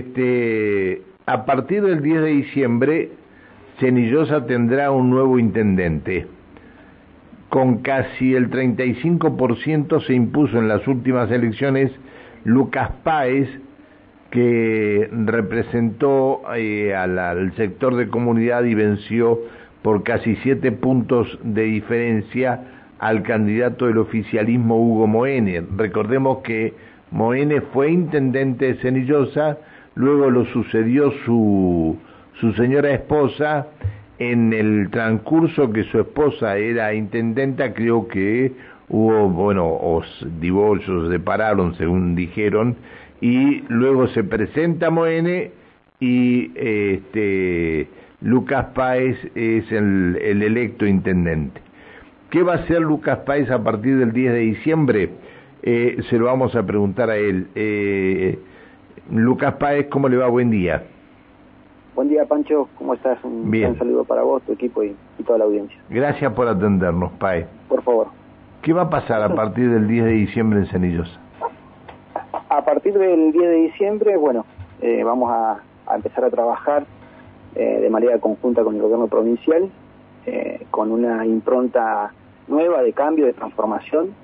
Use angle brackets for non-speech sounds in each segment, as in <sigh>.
este, a partir del 10 de diciembre, Cenillosa tendrá un nuevo intendente. Con casi el 35% se impuso en las últimas elecciones Lucas Páez, que representó eh, al, sector de comunidad y venció por casi siete puntos de diferencia al candidato del oficialismo Hugo Moene. Recordemos que Moene fue intendente de Cenillosa, luego lo sucedió su, su señora esposa, en el transcurso que su esposa era intendenta, creo que hubo, bueno, os divorcios, se separaron, según dijeron, y luego se presenta Moene y este Lucas Páez es el, electo intendente. ¿Qué va a hacer Lucas Páez a partir del 10 de diciembre? Eh, se lo vamos a preguntar a él. Eh, Lucas Páez, ¿cómo le va? Buen día. Buen día, Pancho. ¿Cómo estás? Un, Bien. saludo para vos, tu equipo y, y, toda la audiencia. Gracias por atendernos, Páez. Por favor. ¿Qué va a pasar a <laughs> partir del 10 de diciembre en Cenillosa? A partir del 10 de diciembre, bueno, eh, vamos a, empezar a trabajar eh, de manera conjunta con el gobierno provincial, eh, con una impronta nueva de cambio, de transformación,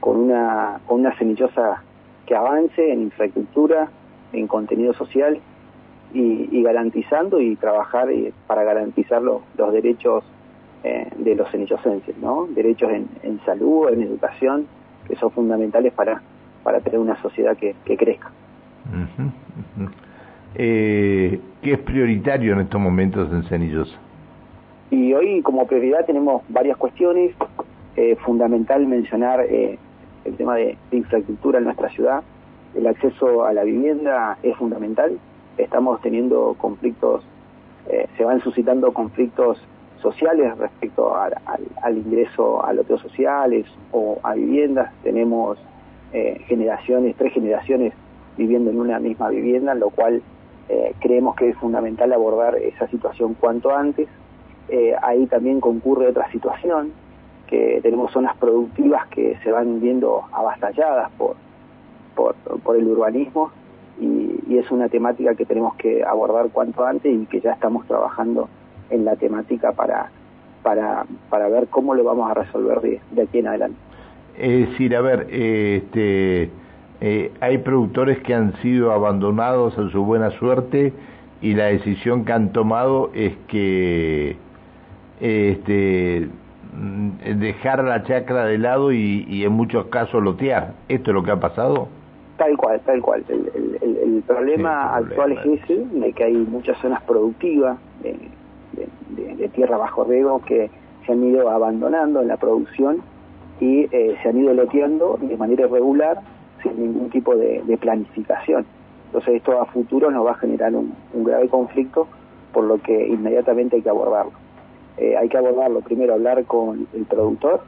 con una, con una semillosa que avance en infraestructura, en contenido social y, garantizando y trabajar para garantizar los derechos de los semillosenses, ¿no? Derechos en, en salud, en educación, que son fundamentales para para tener una sociedad que, crezca. Eh, ¿Qué es prioritario en estos momentos en Cenillosa? Y hoy como prioridad tenemos varias cuestiones. Eh, fundamental mencionar eh, el tema de, infraestructura en nuestra ciudad. El acceso a la vivienda es fundamental. Estamos teniendo conflictos, se van suscitando conflictos sociales respecto al, ingreso a loteos sociales o a viviendas. Tenemos eh, generaciones, tres generaciones viviendo en una misma vivienda, lo cual eh, creemos que es fundamental abordar esa situación cuanto antes. Eh, ahí también concurre otra situación, que tenemos zonas productivas que se van viendo avastalladas por, por, el urbanismo y, es una temática que tenemos que abordar cuanto antes y que ya estamos trabajando en la temática para, para, para ver cómo lo vamos a resolver de, de aquí en adelante. Es decir, a ver, este, eh, hay productores que han sido abandonados a su buena suerte y la decisión que han tomado es que este, mm, dejar la chacra de lado y, en muchos casos lotear. ¿Esto es lo que ha pasado? Tal cual, tal cual. El, problema actual es ese, de que hay muchas zonas productivas de, de tierra bajo riego que se han ido abandonando en la producción y eh, se han ido loteando de manera irregular sin ningún tipo de, planificación. Entonces esto a futuro nos va a generar un, grave conflicto, por lo que inmediatamente hay que abordarlo. Eh, hay que abordarlo, primero hablar con el productor,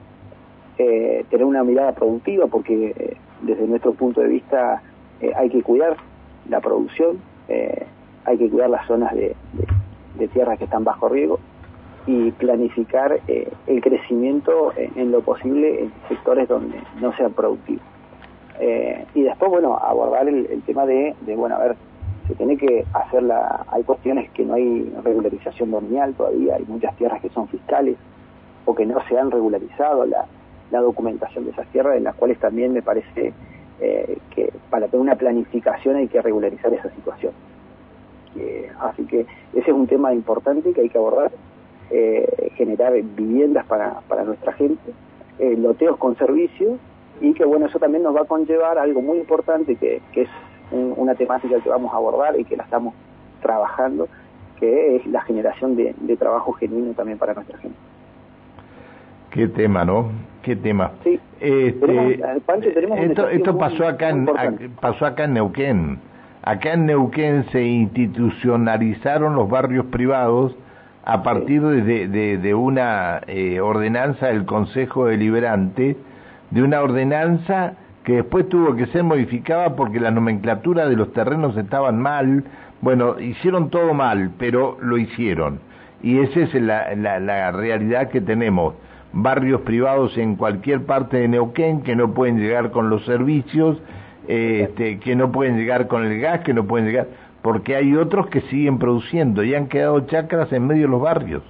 eh, tener una mirada productiva, porque desde nuestro punto de vista hay que cuidar la producción, hay que cuidar las zonas de, de tierras que están bajo riego, y planificar eh, el crecimiento en, lo posible en sectores donde no sean productivos. Eh, y después, bueno, abordar el, tema de, bueno, a ver, se tiene que hacer la... Hay cuestiones que no hay regularización dominial todavía, hay muchas tierras que son fiscales o que no se han regularizado la, documentación de esas tierras, en las cuales también me parece eh, que para tener una planificación hay que regularizar esa situación. así que ese es un tema importante que hay que abordar eh, generar viviendas para, para nuestra gente, eh, loteos con servicios y que bueno, eso también nos va a conllevar algo muy importante que, que es una temática que vamos a abordar y que la estamos trabajando, que es la generación de, trabajo genuino también para nuestra gente. Qué tema, ¿no? Qué tema. Sí. Este, eh, esto, pasó acá en, pasó acá en Neuquén. Acá en Neuquén se institucionalizaron los barrios privados a partir de, de, una eh, ordenanza del Consejo Deliberante, de una ordenanza que después tuvo que ser modificada porque la nomenclatura de los terrenos estaban mal, bueno, hicieron todo mal, pero lo hicieron. Y esa es la, la, realidad que tenemos. Barrios privados en cualquier parte de Neuquén que no pueden llegar con los servicios, este, que no pueden llegar con el gas, que no pueden llegar porque hay otros que siguen produciendo y han quedado chacras en medio de los barrios.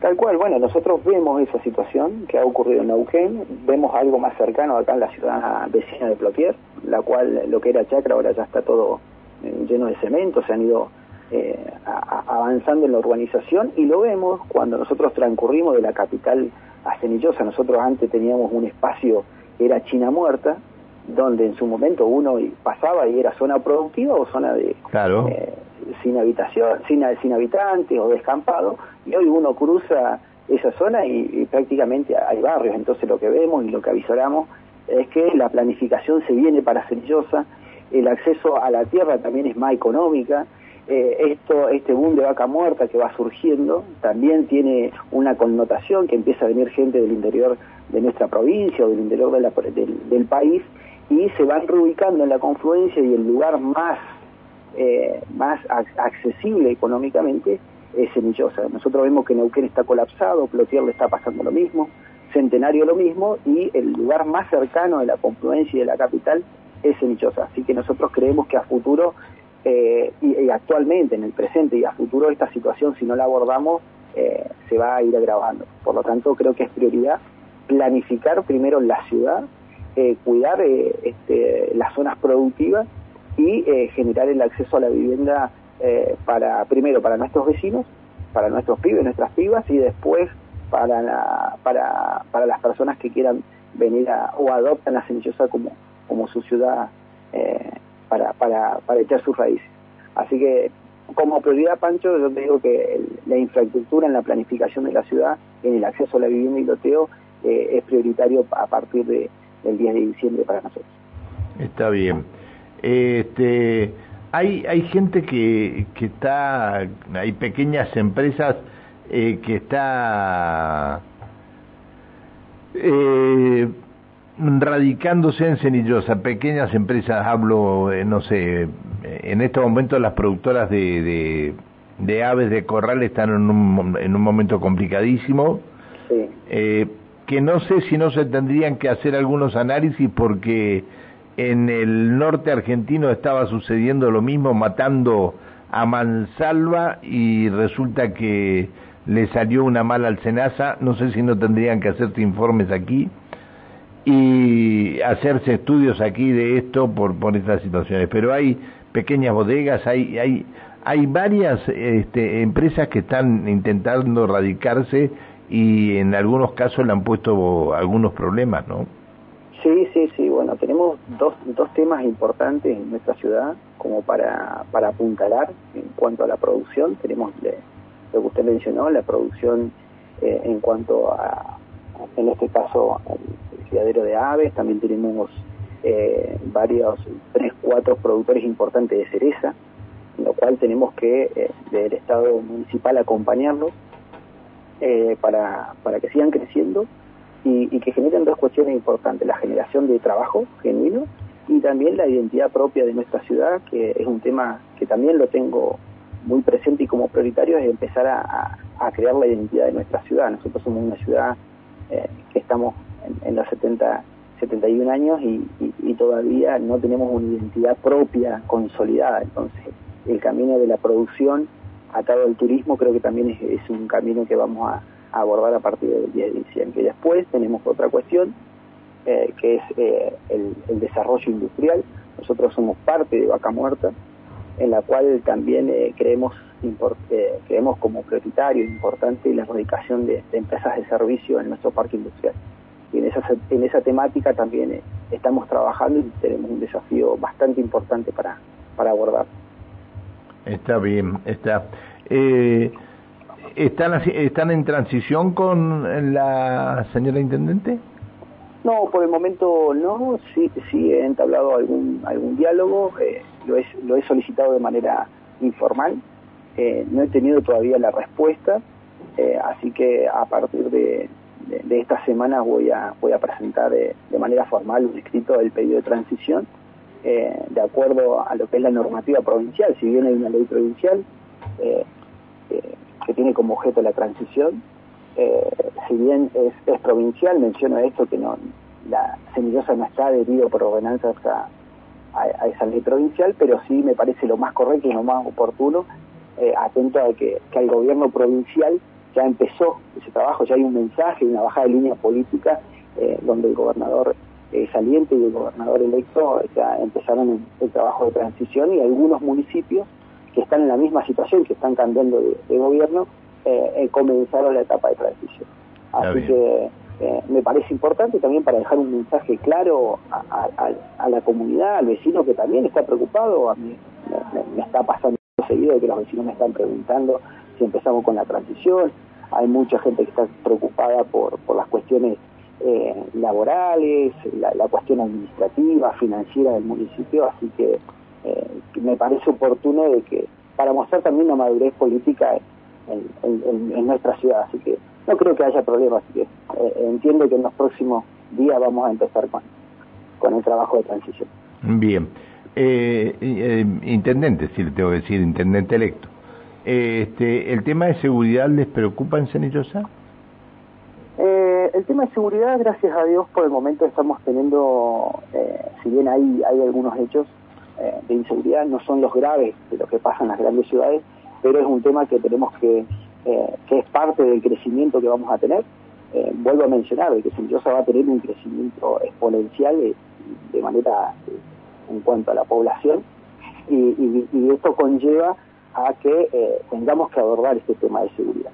Tal cual, bueno, nosotros vemos esa situación que ha ocurrido en Neuquén, vemos algo más cercano acá en la ciudad vecina de Plotier, la cual lo que era chacra ahora ya está todo eh, lleno de cemento, se han ido eh, avanzando en la urbanización y lo vemos cuando nosotros transcurrimos de la capital a Cenillosa, nosotros antes teníamos un espacio, era China Muerta, donde en su momento uno pasaba y era zona productiva o zona de claro. Eh, sin habitación, sin, sin habitantes o descampado, y hoy uno cruza esa zona y, prácticamente hay barrios, entonces lo que vemos y lo que avisoramos es que la planificación se viene para Cerillosa, el acceso a la tierra también es más económica, eh, esto, este boom de vaca muerta que va surgiendo también tiene una connotación que empieza a venir gente del interior de nuestra provincia o del interior del, país y se van reubicando en la confluencia y el lugar más eh, más accesible económicamente es Semillosa. Nosotros vemos que Neuquén está colapsado, Plotier le está pasando lo mismo, Centenario lo mismo, y el lugar más cercano de la confluencia y de la capital es Semillosa. Así que nosotros creemos que a futuro, eh, y, actualmente, en el presente y a futuro, esta situación, si no la abordamos, eh, se va a ir agravando. Por lo tanto, creo que es prioridad planificar primero la ciudad, cuidar este, las zonas productivas y eh, generar el acceso a la vivienda eh, para primero para nuestros vecinos, para nuestros pibes, nuestras pibas y después para para, para las personas que quieran venir o adoptan a Cenillosa como, como su ciudad eh, para, para, para echar sus raíces. Así que como prioridad, Pancho, yo te digo que la infraestructura en la planificación de la ciudad, en el acceso a la vivienda y loteo, es prioritario a partir de, del 10 de diciembre para nosotros. Está bien. Este, hay, hay gente que, que está, hay pequeñas empresas eh, que está eh, radicándose en Cenillosa, pequeñas empresas, hablo, eh, no sé, en estos momentos las productoras de, de, aves de corral están en un, en un momento complicadísimo, eh, que no sé si no se tendrían que hacer algunos análisis porque en el norte argentino estaba sucediendo lo mismo, matando a mansalva y resulta que le salió una mala alcenaza, no sé si no tendrían que hacerse informes aquí y hacerse estudios aquí de esto por, por estas situaciones, pero hay pequeñas bodegas, hay, hay, hay varias este, empresas que están intentando radicarse y en algunos casos le han puesto algunos problemas, ¿no? Sí, sí, sí. Bueno, tenemos dos, dos temas importantes en nuestra ciudad como para, para apuntalar en cuanto a la producción. Tenemos lo que usted mencionó, la producción eh, en cuanto a, en este caso, criadero de aves. También tenemos eh, varios, tres, cuatro productores importantes de cereza, en lo cual tenemos que, eh, del Estado municipal, acompañarlos eh, para, para que sigan creciendo y, que generen dos cuestiones importantes, la generación de trabajo genuino y también la identidad propia de nuestra ciudad, que es un tema que también lo tengo muy presente y como prioritario, es empezar a, crear la identidad de nuestra ciudad. Nosotros somos una ciudad eh, que estamos en, los 70, 71 años y, todavía no tenemos una identidad propia consolidada. Entonces, el camino de la producción atado al turismo creo que también es un camino que vamos a, abordar a partir del 10 de diciembre. Y después tenemos otra cuestión, eh, que es eh, el, desarrollo industrial. Nosotros somos parte de Vaca Muerta, en la cual también eh, creemos, creemos como prioritario importante la erradicación de, empresas de servicio en nuestro parque industrial. Y en esa, en esa temática también estamos trabajando y tenemos un desafío bastante importante para, para abordar. Está bien, está. ¿Están, ¿Están en transición con la señora Intendente? No, por el momento no, sí, sí he entablado algún, algún diálogo, eh, lo, he, lo he solicitado de manera informal, eh, no he tenido todavía la respuesta, eh, así que a partir de, de, esta semana voy a, voy a presentar de, manera formal un escrito del pedido de transición, de acuerdo a lo que es la normativa provincial, si bien hay una ley provincial, que tiene como objeto la transición. Eh, si bien es, provincial, menciono esto, que no la Semillosa no está adherido por ordenanzas a, esa ley provincial, pero sí me parece lo más correcto y lo más oportuno, eh, atento a que, que el gobierno provincial ya empezó ese trabajo, ya hay un mensaje, una bajada de línea política eh, donde el gobernador eh, saliente y el gobernador electo ya empezaron el, trabajo de transición y algunos municipios que están en la misma situación, que están cambiando de, gobierno, eh, comenzaron la etapa de transición. Así que me parece importante también para dejar un mensaje claro a, la comunidad, al vecino que también está preocupado, a mí me está pasando seguido que los vecinos me están preguntando empezamos con la transición. Hay mucha gente que está preocupada por, las cuestiones eh, laborales, la, cuestión administrativa, financiera del municipio, así que eh, me parece oportuno de que para mostrar también una madurez política en, nuestra ciudad, así que no creo que haya problema, así que eh, entiendo que en los próximos días vamos a empezar con, el trabajo de transición. Bien. intendente, si le tengo que decir, intendente electo. Este, ¿El tema de seguridad les preocupa en Cenillosa? Eh, el tema de seguridad, gracias a Dios, por el momento estamos teniendo, eh, si bien hay, hay algunos hechos eh, de inseguridad, no son los graves de lo que pasa en las grandes ciudades, pero es un tema que tenemos que, eh, que es parte del crecimiento que vamos a tener. vuelvo a mencionar que Cenillosa va a tener un crecimiento exponencial de, manera en cuanto a la población y, y esto conlleva a que eh, tengamos que abordar este tema de seguridad.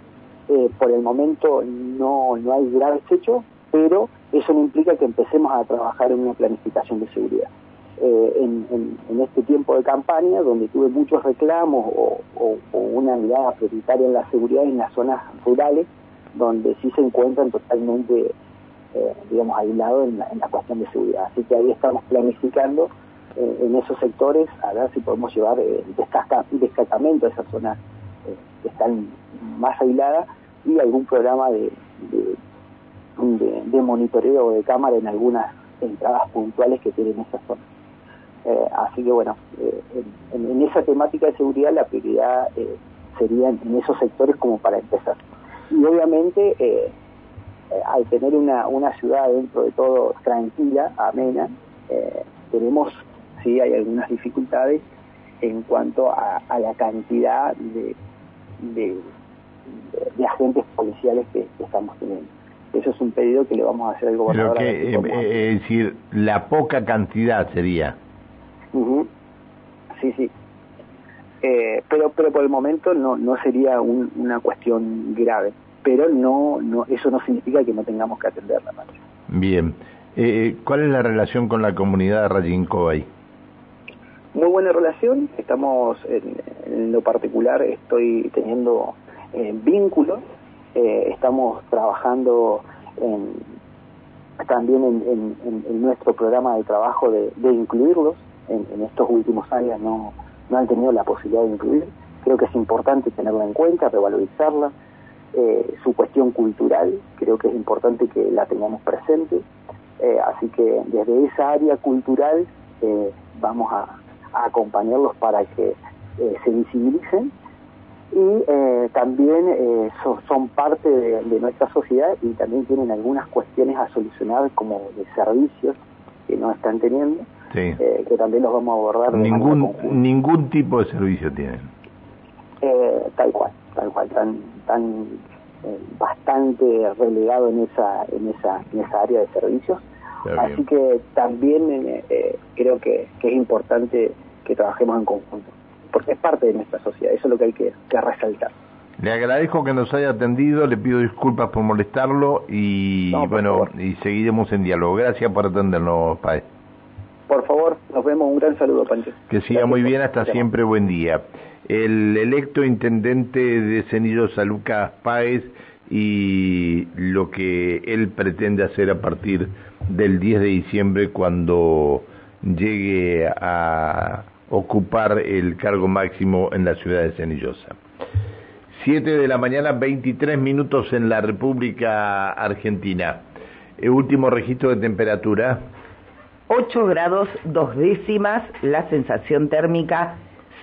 Eh, por el momento no, no hay graves hechos, pero eso no implica que empecemos a trabajar en una planificación de seguridad. Eh, en, en, este tiempo de campaña, donde tuve muchos reclamos o, una mirada prioritaria en la seguridad en las zonas rurales, donde sí se encuentran totalmente, digamos, aislados en en la cuestión de seguridad. Así que ahí estamos planificando eh, en esos sectores a ver si podemos llevar eh, destacamento a esas zonas eh, que están más aisladas y algún programa de, de, monitoreo de cámara en algunas entradas puntuales que tienen esas zonas. así que bueno, en, esa temática de seguridad la prioridad sería en, esos sectores como para empezar. Y obviamente al tener una, una ciudad dentro de todo tranquila, amena, tenemos sí hay algunas dificultades en cuanto a, la cantidad de, de, agentes policiales que, estamos teniendo. Eso es un pedido que le vamos a hacer al gobernador. que, eh, eh, es decir, la poca cantidad sería. Sí, sí. Eh, pero pero por el momento no no sería una cuestión grave pero no no eso no significa que no tengamos que atenderla bien eh, ¿cuál es la relación con la comunidad de Rayinco ahí? Muy buena relación, estamos en, lo particular, estoy teniendo eh, vínculos, eh, estamos trabajando también en, nuestro programa de trabajo de, incluirlos, en, estos últimos años no, no han tenido la posibilidad de incluir, creo que es importante tenerla en cuenta, revalorizarla, eh, su cuestión cultural, creo que es importante que la tengamos presente, así que desde esa área cultural vamos a, a acompañarlos para que eh, se visibilicen y eh, también eh, son, parte de, nuestra sociedad y también tienen algunas cuestiones a solucionar como de servicios que no están teniendo, que también los vamos a abordar. ningún ningún tipo de servicio tienen. tal cual, tal cual, tan tan bastante relegado en esa en esa en esa área de servicios Así que también eh, eh, creo que, es importante que trabajemos en conjunto, porque es parte de nuestra sociedad, eso es lo que hay que, resaltar. Le agradezco que nos haya atendido, le pido disculpas por molestarlo y bueno, y seguiremos en diálogo. Gracias por atendernos, Paez. Por favor, nos vemos. Un gran saludo, Pancho. Que siga muy bien, hasta siempre, buen día. El electo intendente de Cenillosa, Lucas Páez, y lo que él pretende hacer a partir del 10 de diciembre cuando llegue a ocupar el cargo máximo en la ciudad de Cenillosa. 7 de la mañana, 23 minutos en la República Argentina. El último registro de temperatura. 8 grados 2 décimas, la sensación térmica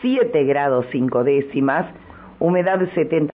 7 grados 5 décimas, humedad 70.